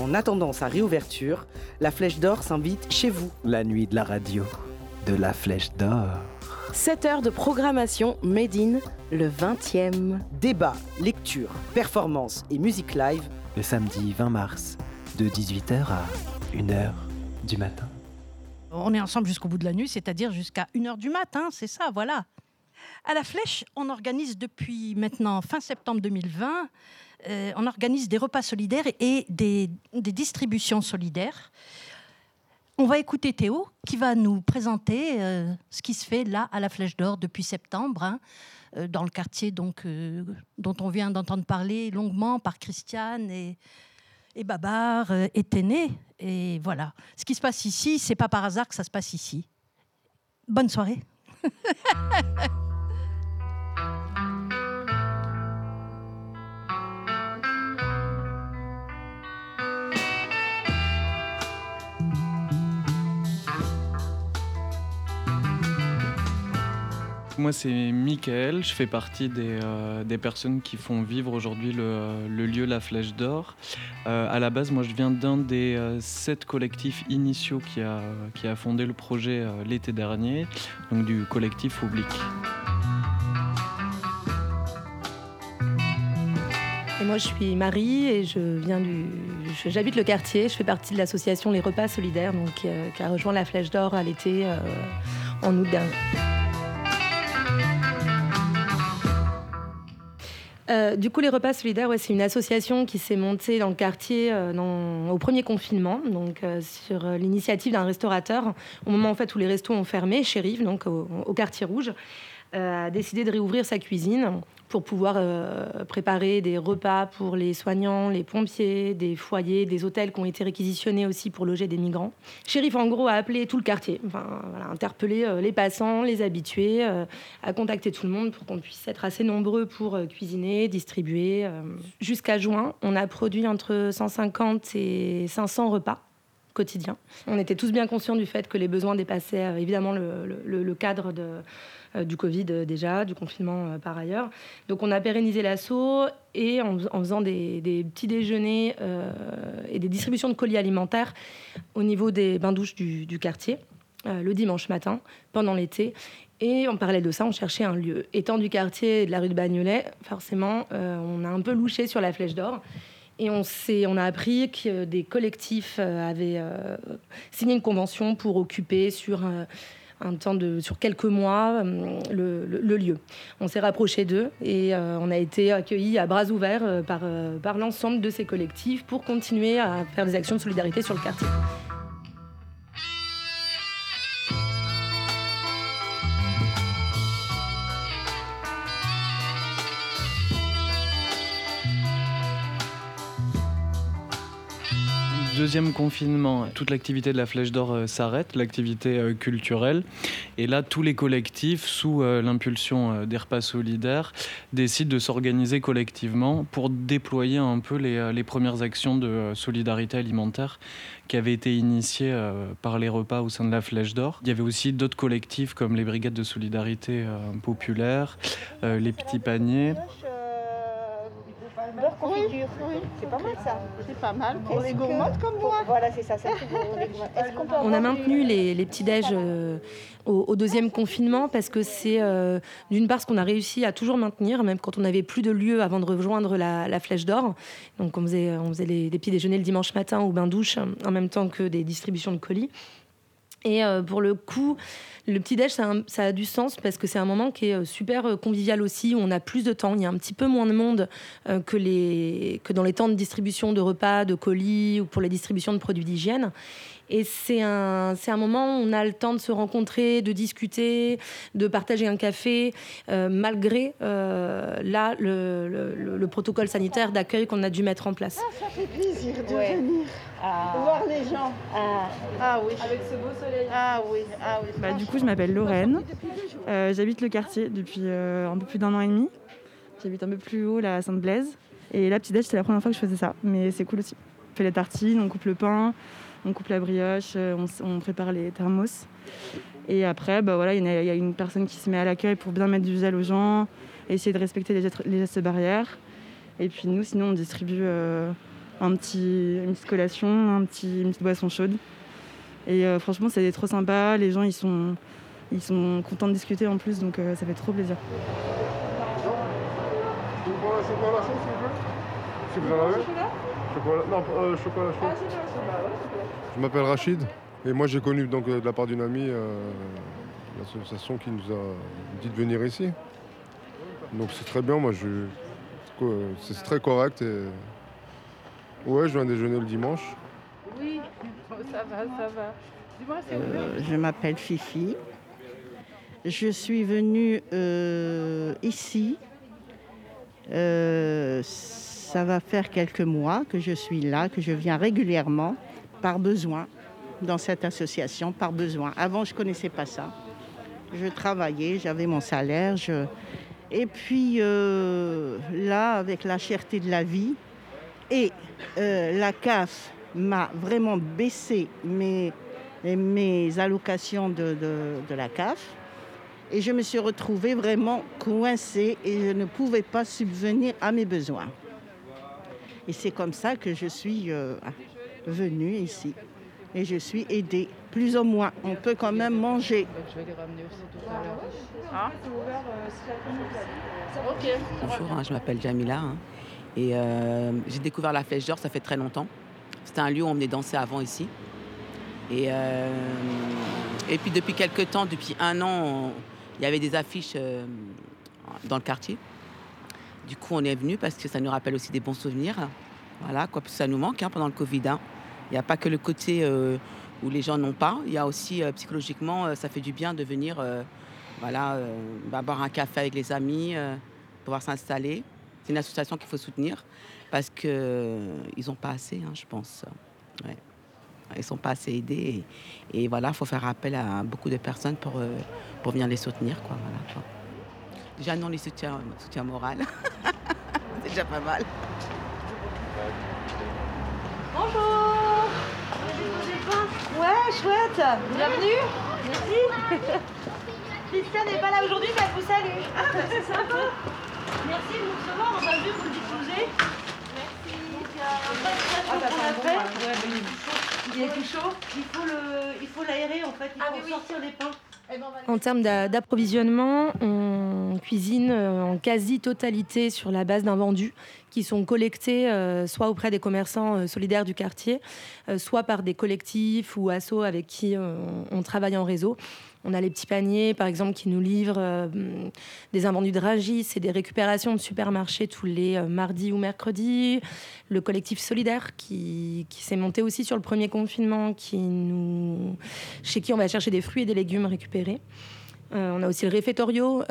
En attendant sa réouverture, la Flèche d'Or s'invite chez vous. La nuit de la radio, de la Flèche d'Or. 7 heures de programmation Made in le 20e. Débat, lecture, performance et musique live. Le samedi 20 mars, de 18h à 1h du matin. On est ensemble jusqu'au bout de la nuit, c'est-à-dire jusqu'à 1h du matin, c'est ça, voilà. À la Flèche, on organise depuis maintenant fin septembre 2020, euh, on organise des repas solidaires et des, distributions solidaires. On va écouter Théo qui va nous présenter euh, ce qui se fait là à la Flèche d'Or depuis septembre, hein, euh, dans le quartier donc, dont on vient d'entendre parler longuement par Christiane et, Babar et Téné. Et voilà, ce qui se passe ici, c'est pas par hasard que ça se passe ici. Bonne soirée. Moi, c'est Michael. Je fais partie des, euh, des personnes qui font vivre aujourd'hui le, lieu La Flèche d'Or. Euh, à la base, moi, je viens d'un des euh, sept collectifs initiaux qui a, qui a fondé le projet euh, l'été dernier, donc du collectif Oblique. Et moi, je suis Marie et je viens du. J'habite le quartier. Je fais partie de l'association Les Repas Solidaires, donc qui a rejoint la Flèche d'Or à l'été en août dernier. Euh, du coup, les repas solidaires, c'est une association qui s'est montée dans le quartier euh, au premier confinement, donc euh, sur l'initiative d'un restaurateur, au moment où les restos ont fermé, Chérif, donc au, au quartier rouge, a décidé de réouvrir sa cuisine pour pouvoir euh, préparer des repas pour les soignants, les pompiers, des foyers, des hôtels qui ont été réquisitionnés aussi pour loger des migrants. Shérif, en gros, a appelé tout le quartier, enfin, interpellé euh, les passants, les habitués, euh, a contacté tout le monde pour qu'on puisse être assez nombreux pour cuisiner, distribuer. Jusqu'à juin, on a produit entre 150 et 500 repas quotidiens. On était tous bien conscients du fait que les besoins dépassaient évidemment le, cadre de, du Covid euh, déjà, du confinement euh, par ailleurs. Donc on a pérennisé l'assaut et en, faisant des, petits déjeuners euh, et des distributions de colis alimentaires au niveau des bains-douches du, quartier euh, le dimanche matin pendant l'été. Et en parallèle de ça, on cherchait un lieu. Étant du quartier de la rue de Bagnolet, forcément, euh, on a un peu louché sur la Flèche d'Or. Et on, on a appris que des collectifs euh, avaient euh, signé une convention pour occuper sur euh, sur quelques mois euh, le, lieu. On s'est rapproché d'eux et euh, on a été accueillis à bras ouverts euh, par, par l'ensemble de ces collectifs pour continuer à faire des actions de solidarité sur le quartier. Deuxième confinement, toute l'activité de la Flèche d'Or euh, s'arrête, l'activité euh, culturelle. Et là, tous les collectifs, sous euh, l'impulsion des repas solidaires, décident de s'organiser collectivement pour déployer un peu les, premières actions de solidarité alimentaire qui avaient été initiées par les repas au sein de la Flèche d'Or. Il y avait aussi d'autres collectifs comme les brigades de solidarité populaire, les petits paniers. Beurre confiture. Oui, c'est pas mal ça. C'est pas mal pour les gourmandes comme moi. Voilà, c'est ça, ça c'est pour les gourmandes. Est-ce qu'on peut On a maintenu les, les petits-déj euh, au, au deuxième confinement parce que c'est euh, d'une part ce qu'on a réussi à toujours maintenir, même quand on n'avait plus de lieu avant de rejoindre la, la Flèche d'Or. Donc on faisait, on faisait les, des petits déjeuners le dimanche matin au bain-douche en même temps que des distributions de colis. Et euh, pour le coup, le petit déj, ça, a du sens parce que c'est un moment qui est euh, super euh, convivial aussi, où on a plus de temps, il y a un petit peu moins de monde que, que dans les temps de distribution de repas, de colis ou pour les distributions de produits d'hygiène. Et c'est un, c'est un moment où on a le temps de se rencontrer, de discuter, de partager un café, euh, malgré euh, là le, le- le- le protocole sanitaire d'accueil qu'on a dû mettre en place. Ça fait plaisir de Ouais. venir Ah, voir les gens. ah, Ah oui. Avec ce beau soleil. Ah oui, ah oui. Bah, du coup, je m'appelle Lorraine. Euh, J'habite le quartier depuis euh, un peu plus d'un an et demi. J'habite un peu plus haut, là, à Sainte-Blaise. Et là, petit déj, c'est la première fois que je faisais ça. Mais c'est cool aussi. On fait les tartines, on coupe le pain, on coupe la brioche, euh, on, prépare les thermos. Et après, bah, voilà, il y, a- une personne qui se met à l'accueil pour bien mettre du gel aux gens, essayer de respecter les gestes, barrières. Et puis nous, sinon, on distribue euh, un petit, une petite collation, un petit, une petite boisson chaude. Et franchement, c'est trop sympa. Les gens, ils sont, ils sont contents de discuter en plus, donc ça fait trop plaisir. Je m'appelle Rachid et moi j'ai connu donc de la part d'une amie l'association qui nous a dit de venir ici. Donc c'est très bien, moi je c'est très correct et ouais je viens déjeuner le dimanche. Oui, ça va, ça va. Euh, je m'appelle Fifi. Je suis venue euh, ici. Euh, ça va faire quelques mois que je suis là, que je viens régulièrement par besoin dans cette association, par besoin. Avant, je ne connaissais pas ça. Je travaillais, j'avais mon salaire. Et puis euh, là, avec la cherté de la vie, et euh, la CAF m'a vraiment baissé mes, mes allocations de, de, la CAF. Et je me suis retrouvée vraiment coincée et je ne pouvais pas subvenir à mes besoins. Et c'est comme ça que je suis euh, venue ici. Et je suis aidée, plus ou moins. On peut quand même manger. Je vais les ramener aussi tout à. Bonjour, hein, je m'appelle Jamila. Hein. et euh, j'ai découvert la Flèche d'Or, ça fait très longtemps. C'était un lieu où on venait danser avant ici. Et, euh, et puis depuis quelques temps, depuis un an, il y avait des affiches dans le quartier. Du coup, on est venu parce que ça nous rappelle aussi des bons souvenirs. Voilà, quoi, ça nous manque hein, pendant le Covid. Hein. Il n'y a pas que le côté euh, où les gens n'ont pas. Il y a aussi euh, psychologiquement, euh, ça fait du bien de venir voilà, bah, boire un café avec les amis, pouvoir s'installer. C'est une association qu'il faut soutenir parce qu'ils n'ont pas assez, hein, je pense. Ils ne sont pas assez aidés. Et, voilà, il faut faire appel à beaucoup de personnes pour, pour venir les soutenir. Quoi, voilà, Déjà, non, les soutiens, soutien moral. c'est déjà pas mal. Bonjour. Ouais, chouette. Bienvenue. Merci. Christian n'est pas là aujourd'hui, mais elle vous salue. Ah, bah c'est sympa. Merci de nous recevoir, on va juste vous diffuser. Merci. Ah, bah, ça a Il est tout chaud. Il faut l'aérer en fait, il ah, faut sortir les pains. Eh ben, en termes d'approvisionnement, on cuisine euh, en quasi-totalité sur la base d'un vendu qui sont collectés euh, soit auprès des commerçants euh, solidaires du quartier, soit par des collectifs ou assos avec qui on travaille en réseau. On a les petits paniers, par exemple, qui nous livrent des invendus de Ragis et des récupérations de supermarchés tous les mardis ou mercredis. Le collectif solidaire qui, s'est monté aussi sur le premier confinement, chez qui on va chercher des fruits et des légumes récupérés. Euh, on a aussi le réfectorio,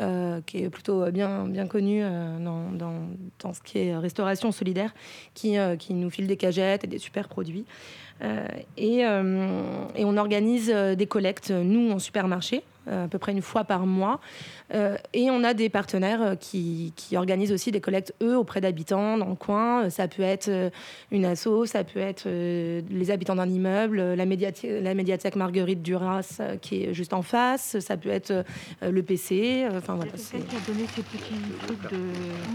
qui est plutôt bien, connu dans, dans, ce qui est restauration solidaire, qui, qui nous file des cagettes et des super produits. Euh, euh, et, on organise euh, des collectes, nous, en supermarché, à peu près une fois par mois. et on a des partenaires qui, organisent aussi des collectes, eux, auprès d'habitants dans le coin. Ça peut être une asso, ça peut être les habitants d'un immeuble, la, médiathèque, la médiathèque Marguerite Duras qui est juste en face, ça peut être le PC. Enfin, voilà, c'est qui a donné ces petits trucs de...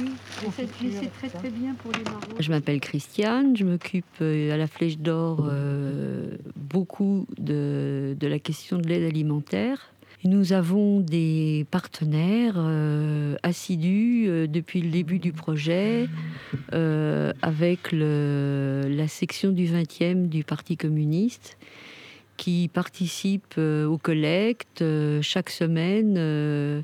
Oui, c'est très très bien pour les marrons. Je m'appelle Christiane, je m'occupe à la Flèche d'Or euh, beaucoup de, la question de l'aide alimentaire. Nous avons des partenaires euh, assidus euh, depuis le début du projet avec la section du 20e du Parti communiste qui participe aux collectes chaque semaine.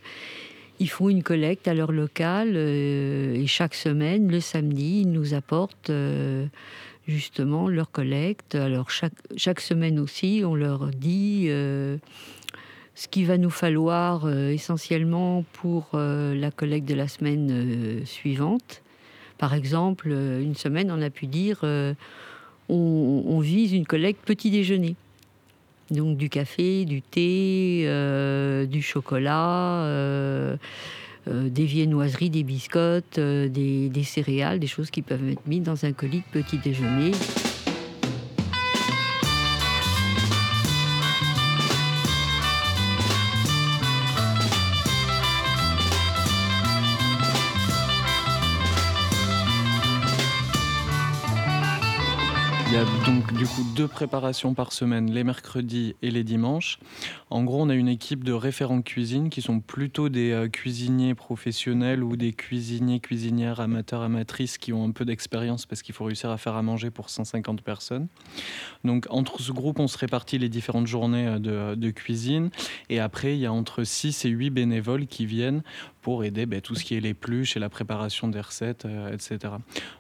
ils font une collecte à leur local et chaque semaine, le samedi, ils nous apportent justement leur collecte. Alors chaque, chaque semaine aussi, on leur dit euh, ce qu'il va nous falloir euh, essentiellement pour euh, la collecte de la semaine suivante. Par exemple, une semaine, on a pu dire on, vise une collecte petit déjeuner. Donc du café, du thé, du chocolat des viennoiseries, des biscottes, euh, des, céréales, des choses qui peuvent être mises dans un colis de petit déjeuner. Donc du coup deux préparations par semaine, les mercredis et les dimanches. En gros, on a une équipe de référents cuisine qui sont plutôt des euh, cuisiniers professionnels ou des cuisiniers, cuisinières, amateurs, amatrices qui ont un peu d'expérience parce qu'il faut réussir à faire à manger pour 150 personnes. Donc entre ce groupe, on se répartit les différentes journées euh, de, cuisine et après, il y a entre 6 et 8 bénévoles qui viennent pour aider ben, tout ce qui est les pluches et la préparation des recettes, euh, etc.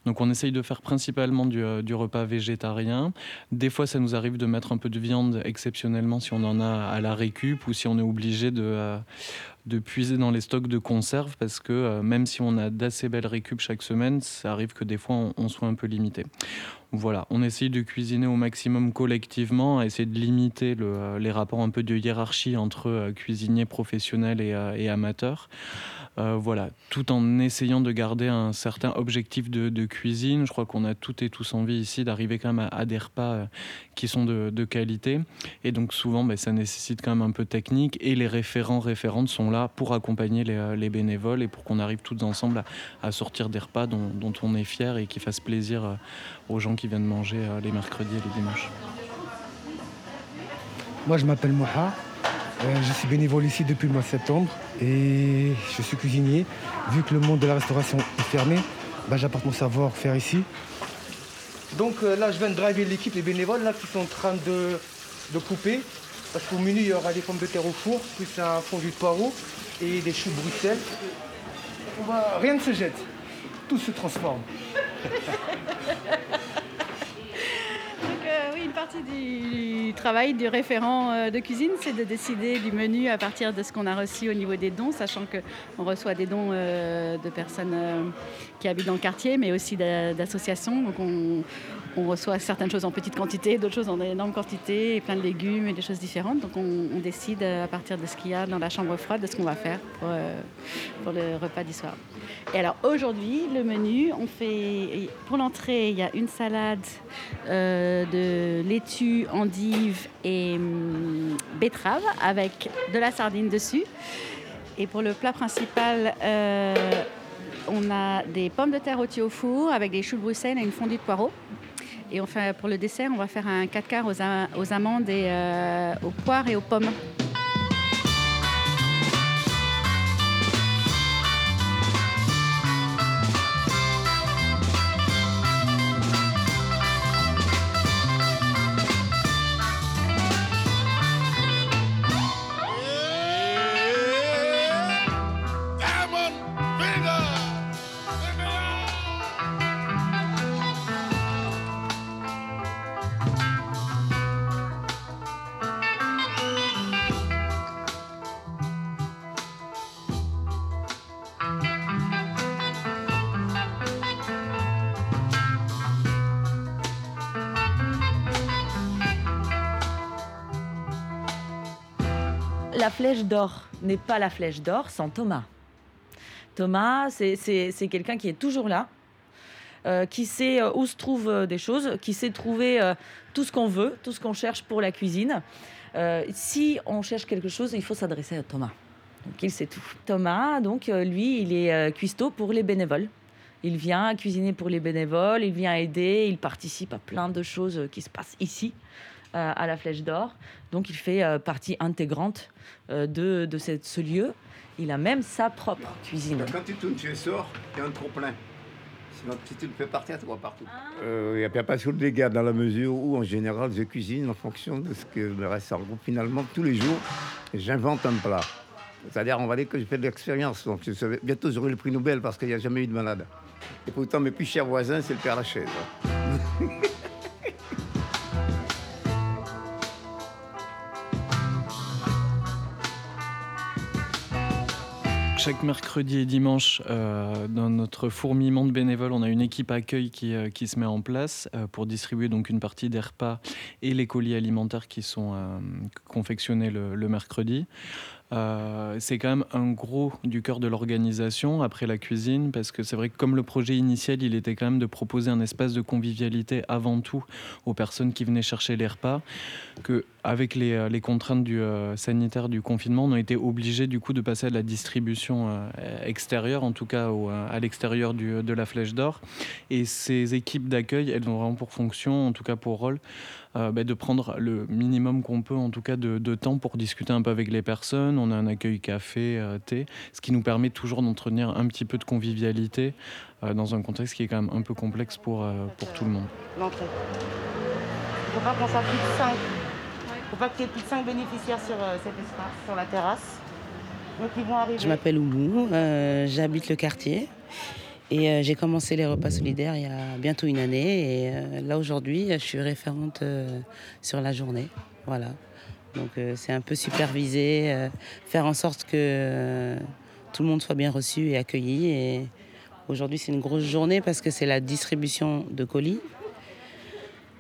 Donc on essaye de faire principalement du, du repas végétarien. Des fois, ça nous arrive de mettre un peu de viande exceptionnellement si on en a à la récup ou si on est obligé de, euh, de puiser dans les stocks de conserve parce que euh, même si on a d'assez belles récup chaque semaine, ça arrive que des fois on, soit un peu limité. Voilà, on essaye de cuisiner au maximum collectivement, essayer de limiter euh, les rapports un peu de hiérarchie entre cuisiniers professionnels et amateurs. Euh, voilà, tout en essayant de garder un certain objectif de, cuisine. Je crois qu'on a toutes et tous envie ici d'arriver quand même à, des repas euh, qui sont de, qualité. Et donc souvent, ben, ça nécessite quand même un peu technique. Et les référents, référentes sont pour accompagner les, euh, bénévoles et pour qu'on arrive tous ensemble à, sortir des repas dont, on est fier et qui fassent plaisir aux gens qui viennent manger les mercredis et les dimanches. Moi, je m'appelle Moha. Euh, je suis bénévole ici depuis le mois de septembre et je suis cuisinier. Vu que le monde de la restauration est fermé, bah, j'apporte mon savoir-faire ici. Donc euh, là, je viens de driver l'équipe, les bénévoles là, qui sont en train de, couper. Parce qu'au menu, il y aura des pommes de terre au four, plus un fondu de poireau et des choux Bruxelles. Rien ne se jette, tout se transforme. une partie du travail du référent euh, de cuisine, c'est de décider du menu à partir de ce qu'on a reçu au niveau des dons, sachant qu'on reçoit des dons euh, de personnes euh, qui habitent dans le quartier, mais aussi d'associations. Donc on, on reçoit certaines choses en petite quantité, d'autres choses en énorme quantité, et plein de légumes et des choses différentes. Donc on, décide à partir de ce qu'il y a dans la chambre froide de ce qu'on va faire pour, euh, le repas du soir. Et alors aujourd'hui, le menu, on fait pour l'entrée, il y a une salade euh, de laitue, endive et hum, betterave avec de la sardine dessus. Et pour le plat principal, euh, on a des pommes de terre rôties au four avec des choux de Bruxelles et une fondue de poireaux. Et pour le dessert, on va faire un 4 quarts aux, amandes et euh, aux poires et aux pommes. La flèche d'or n'est pas la flèche d'or sans Thomas. Thomas, c'est quelqu'un qui est toujours là, euh, qui sait euh, où se trouvent euh, des choses, qui sait trouver tout ce qu'on veut, tout ce qu'on cherche pour la cuisine. si on cherche quelque chose, il faut s'adresser à Thomas. Donc il sait tout. Thomas, donc lui, il est cuistot pour les bénévoles. Il vient cuisiner pour les bénévoles, il vient aider, il participe à plein de choses qui se passent ici. Euh, à la Flèche d'Or. Donc il fait euh, partie intégrante euh, de, de ce lieu. Il a même sa propre cuisine. Quand tu tournes, tu sors, il y a un trop plein. Sinon, si tu le fais partir, tu vois partout. Il n'y a pas sur le dégât dans la mesure où, en général, je cuisine en fonction de ce que me reste en groupe. Finalement, tous les jours, j'invente un plat. C'est-à-dire, on va dire que je fais de l'expérience. Donc, je bientôt, j'aurai le prix Nobel parce qu'il n'y a jamais eu de malade. Et pourtant, mes plus chers voisins, c'est le Père Lachaise. Chaque mercredi et dimanche, euh, dans notre fourmillement de bénévoles, on a une équipe accueil qui, euh, se met en place euh, pour distribuer donc une partie des repas et les colis alimentaires qui sont confectionnés le, mercredi. Euh, c'est quand même un gros du cœur de l'organisation après la cuisine, parce que c'est vrai que comme le projet initial, il était quand même de proposer un espace de convivialité avant tout aux personnes qui venaient chercher les repas, que avec les, euh, contraintes euh, sanitaires du confinement, on a été obligés du coup de passer à la distribution extérieure, en tout cas à l'extérieur de la Flèche d'Or. Et ces équipes d'accueil, elles ont vraiment pour fonction, en tout cas pour rôle, euh, bah, de prendre le minimum qu'on peut, en tout cas, de, temps pour discuter un peu avec les personnes. On a un accueil café, euh, thé, ce qui nous permet toujours d'entretenir un petit peu de convivialité euh, dans un contexte qui est quand même un peu complexe pour, pour tout le monde. L'entrée. Il ne faut pas qu'on soit plus de 5. Il ne faut pas qu'il y ait plus de 5 bénéficiaires sur cet espace, sur la terrasse. Donc ils vont arriver. Je m'appelle Oumou, j'habite le quartier. Et euh, j'ai commencé les repas solidaires il y a bientôt une année. Et euh, là, aujourd'hui, je suis référente euh, sur la journée. Voilà. Donc, c'est un peu superviser, faire en sorte que tout le monde soit bien reçu et accueilli. Et aujourd'hui, c'est une grosse journée parce que c'est la distribution de colis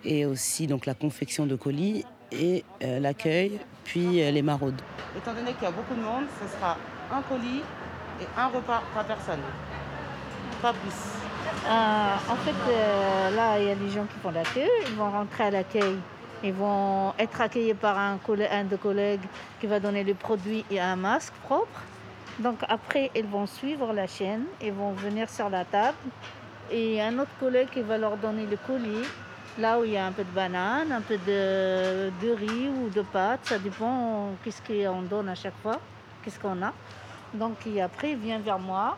et aussi donc la confection de colis et l'accueil, puis les maraudes. Étant donné qu'il y a beaucoup de monde, ce sera un colis et un repas par personne Euh, en fait, euh, là, il y a des gens qui font l'accueil, ils vont rentrer à l'accueil. Ils vont être accueillis par un, de collègues qui va donner le produit et un masque propre. Donc après, ils vont suivre la chaîne, ils vont venir sur la table et un autre collègue qui va leur donner le colis, là où il y a un peu de banane, un peu de, de riz ou de pâtes, ça dépend qu'est-ce qu'on donne à chaque fois, qu'est-ce qu'on a. Donc après, il vient vers moi,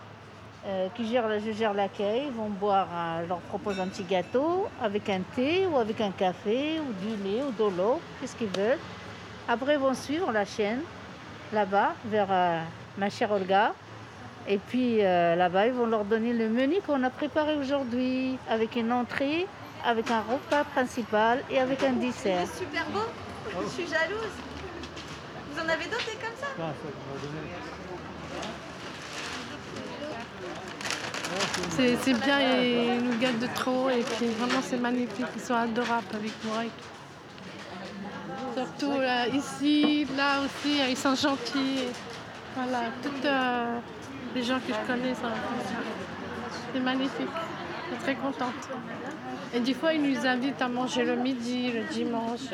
euh, qui gère, je gère l'accueil, vont boire, leur propose un petit gâteau avec un thé ou avec un café ou du lait ou de l'eau, qu'est-ce qu'ils veulent. Après, ils vont suivre la chaîne là-bas vers euh, ma chère Olga. Et puis euh, là-bas, ils vont leur donner le menu qu'on a préparé aujourd'hui avec une entrée, avec un repas principal et avec un dessert. C'est super beau, je suis jalouse. Vous en avez d'autres comme ça? C'est bien, ils nous gâtent de trop et puis vraiment c'est magnifique, ils sont adorables avec moi. Surtout là, ici, là aussi, ils sont gentils. Voilà, toutes euh, les gens que je connais sont C'est magnifique, je suis très contente. Et des fois, ils nous invitent à manger le midi, le dimanche.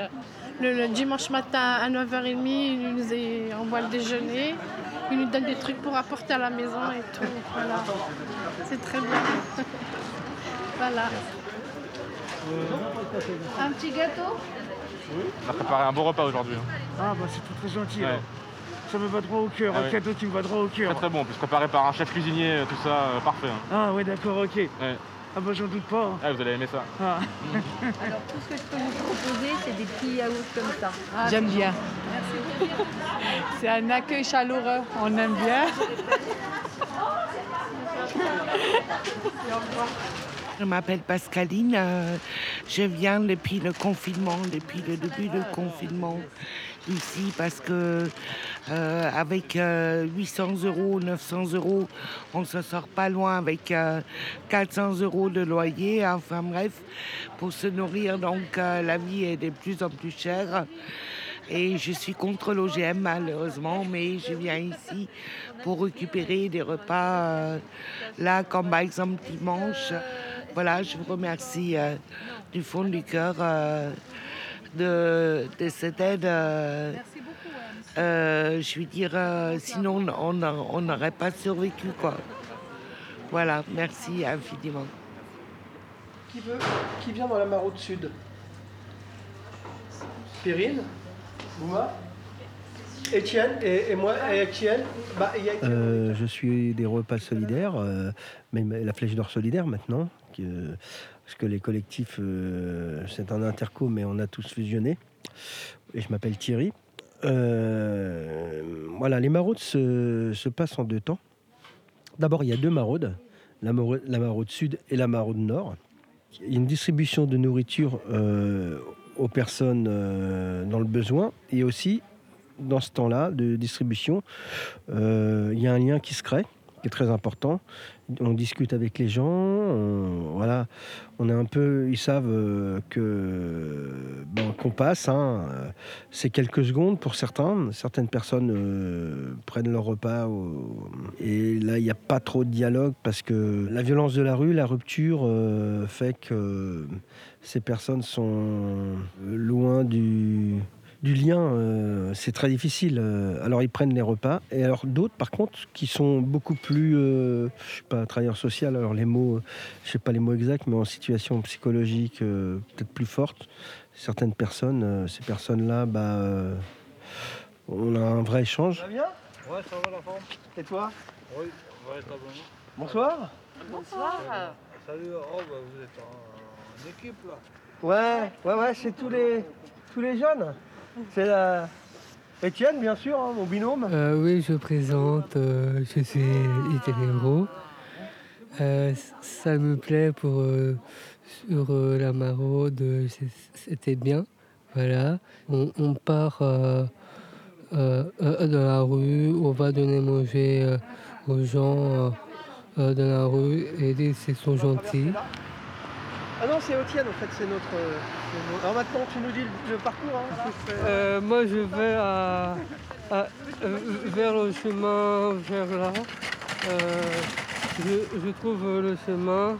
Le, dimanche matin à 9h30, ils nous envoient le déjeuner. Ils nous donnent des trucs pour apporter à la maison et tout. Voilà. C'est très bien. voilà. Un petit gâteau? Oui. On a préparé un beau repas aujourd'hui. Hein. Ah bah c'est très, très gentil. Ça me va droit au cœur, ah un cadeau qui me va droit au cœur. Très très bon, en plus préparé par un chef cuisinier, tout ça, euh, parfait. Hein. Ah ouais d'accord, ok. Ah bah j'en doute pas. Ah, vous allez aimer ça. Ah. Alors tout ce que je peux vous proposer, c'est des petits yaourts comme ça. Ah, J'aime bien. Merci. C'est un accueil chaleureux, on aime bien. Je m'appelle Pascaline, euh, je viens depuis le confinement, depuis le début du confinement ici parce que euh, avec 800 euh, euros, 900 euros, on ne se sort pas loin avec 400 euros de loyer. Enfin bref, pour se nourrir, donc la vie est de plus en plus chère. Et je suis contre l'OGM malheureusement, mais je viens ici pour récupérer des repas là, comme par exemple dimanche. Voilà, je vous remercie du fond du cœur de, cette aide. Euh, euh, je veux dire, euh, sinon on n'aurait pas survécu. Quoi. Voilà, merci infiniment. Qui veut Qui vient dans la Maraude Sud Périne Bouma Étienne et, moi et Étienne bah, Je suis des repas solidaires, même la Flèche d'Or solidaire maintenant, parce que les collectifs, euh, c'est un interco, mais on a tous fusionné. Et je m'appelle Thierry. Euh, voilà, les maraudes se, passent en deux temps. D'abord, il y a deux maraudes, la maraude, sud et la maraude nord. Il y a une distribution de nourriture euh, aux personnes dans le besoin et aussi dans ce temps-là de distribution, il y a un lien qui se crée, qui est très important on discute avec les gens, voilà, on est un peu, ils savent euh, que ben, qu'on passe. hein. C'est quelques secondes pour certains. Certaines personnes euh, prennent leur repas et là, il n'y a pas trop de dialogue parce que la violence de la rue, la rupture euh, fait que ces personnes sont loin du, du lien. euh, C'est très difficile. Euh, Alors, ils prennent les repas. Et alors, d'autres, par contre, qui sont beaucoup plus, euh, je suis pas un travailleur social, alors les mots, je sais pas les mots exacts, mais en situation psychologique euh, peut-être plus forte certaines personnes, euh, ces personnes-là, bah, euh, on a un vrai échange. bien? Ouais, ça va la forme. Et toi? Oui, ouais, très bon. Bonsoir. Bonsoir. Salut, oh, bah, vous êtes en, en équipe là. Ouais, ouais, ouais, c'est tous les, tous les jeunes. C'est la... Étienne, bien sûr, hein, mon binôme. Euh, oui, je présente, euh, je suis hétéro. Euh, ça me plaît pour sur la maraude, c'était bien. Voilà, on, on part dans la rue, on va donner manger aux gens dans la rue et ils sont gentils. Ah non, c'est Étienne, en fait, c'est notre... euh, Alors maintenant, tu nous dis le, parcours. Hein, Euh, moi, je vais euh, vers le chemin, vers là. Je, trouve le chemin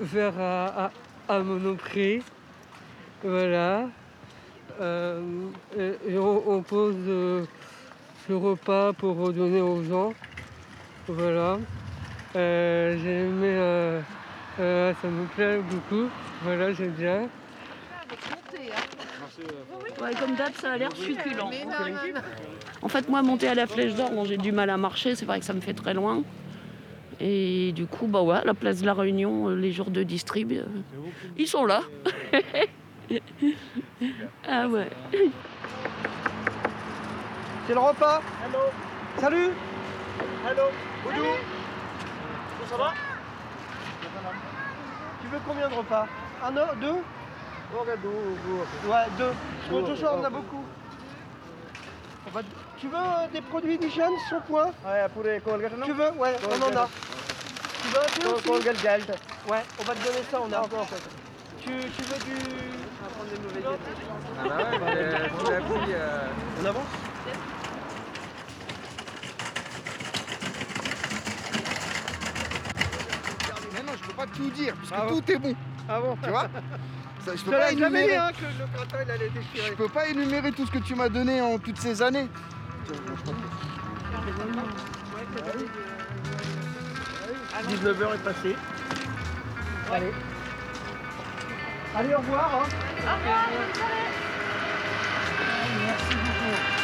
vers à, Monoprix. Voilà. Et, on, pose le repas pour donner aux gens. Voilà. J'ai aimé, euh, ça me plaît beaucoup. Voilà, j'aime bien. Ouais, comme d'hab, ça a l'air succulent. En fait, moi, monter à la Flèche d'Or, bon, j'ai du mal à marcher. C'est vrai que ça me fait très loin. Et du coup, bah ouais, la place de la Réunion, euh, les jours de distrib, euh, ils sont là. ah ouais. C'est le repas. Allô. Salut. Allô. Oudou. Ça va? Veux combien de repas Un, autre, deux Ouais, deux. Parce que ce soir, on a beaucoup. On va- Tu veux euh, des produits d'hygiène, son point Ouais, pour les Colgate, Tu veux Ouais, on en a. Tu veux un thé aussi Ouais, on va te donner ça, on a. Tu, tu veux du... On va prendre des mauvaises Ah bah ouais, mais petit à petit, euh, On avance Mais non, je peux pas tout dire, puisque tout est bon. Ah bon Tu vois? Ça, Je peux pas l'ai jamais dit énumérer. hein, que le gratin il allait déchirer. Je peux pas énumérer tout ce que tu m'as donné en toutes ces années. 19h est passé. Allez. Allez, au revoir. hein. Merci beaucoup.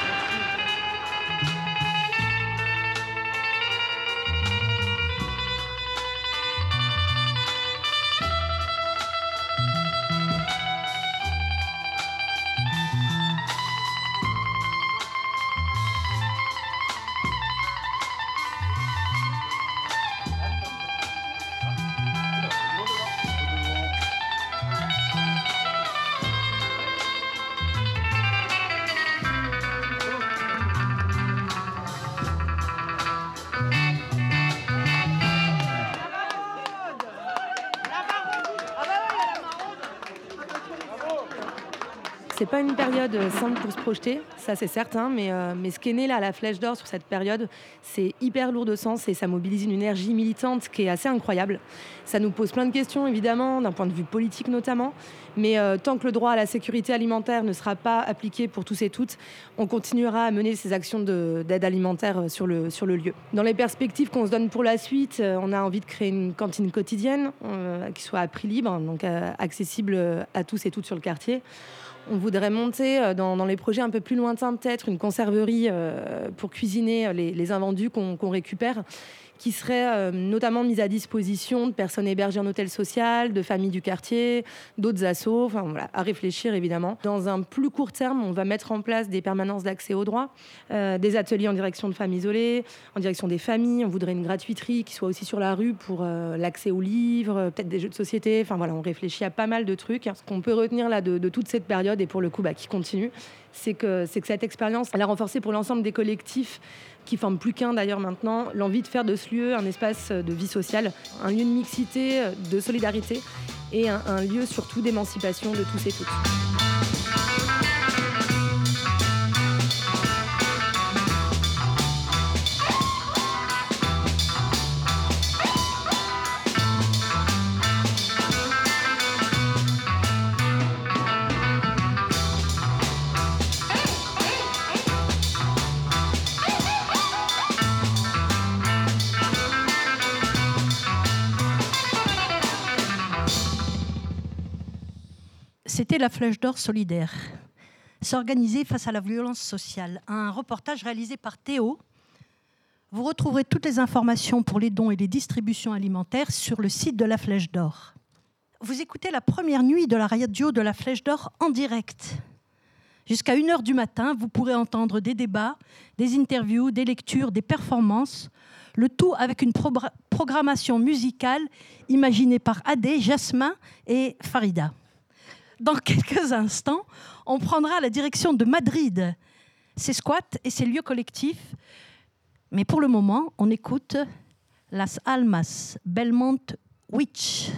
C'est pas une période simple pour se projeter, ça c'est certain, mais, euh, ce qui est né là la Flèche d'Or sur cette période, c'est hyper lourd de sens et ça mobilise une énergie militante qui est assez incroyable. Ça nous pose plein de questions évidemment, d'un point de vue politique notamment, mais euh, tant que le droit à la sécurité alimentaire ne sera pas appliqué pour tous et toutes, on continuera à mener ces actions de- d'aide alimentaire euh, sur le, lieu. Dans les perspectives qu'on se donne pour la suite, euh, on a envie de créer une cantine quotidienne euh, qui soit à prix libre, donc euh, accessible euh, à tous et toutes sur le quartier. On voudrait monter euh, dans, les projets un peu plus lointains, peut-être une conserverie euh, pour cuisiner les, les invendus qu'on récupère, qui serait euh, notamment mise à disposition de personnes hébergées en hôtel social, de familles du quartier, d'autres assos, enfin voilà, à réfléchir évidemment. Dans un plus court terme, on va mettre en place des permanences d'accès aux droits, euh, des ateliers en direction de femmes isolées, en direction des familles. On voudrait une gratuiterie qui soit aussi sur la rue pour euh, l'accès aux livres, peut-être des jeux de société. Enfin voilà, on réfléchit à pas mal de trucs. Ce qu'on peut retenir là de, de toute cette période et pour le coup bah, qui continue, c'est que, que cette expérience, elle a renforcé pour l'ensemble des collectifs qui forment plus qu'un d'ailleurs maintenant, l'envie de faire de ce lieu un espace de vie sociale, un lieu de mixité, de solidarité et un, un lieu surtout d'émancipation de tous et toutes. C'était la Flèche d'Or solidaire. S'organiser face à la violence sociale. Un reportage réalisé par Théo. Vous retrouverez toutes les informations pour les dons et les distributions alimentaires sur le site de la Flèche d'Or. Vous écoutez la première nuit de la radio de la Flèche d'Or en direct. Jusqu'à 1h du matin, vous pourrez entendre des débats, des interviews, des lectures, des performances, le tout avec une programmation musicale imaginée par Adé, Jasmin et Farida. Dans quelques instants, on prendra la direction de Madrid, ses squats et ses lieux collectifs. Mais pour le moment, on écoute Las Almas Belmont Witch.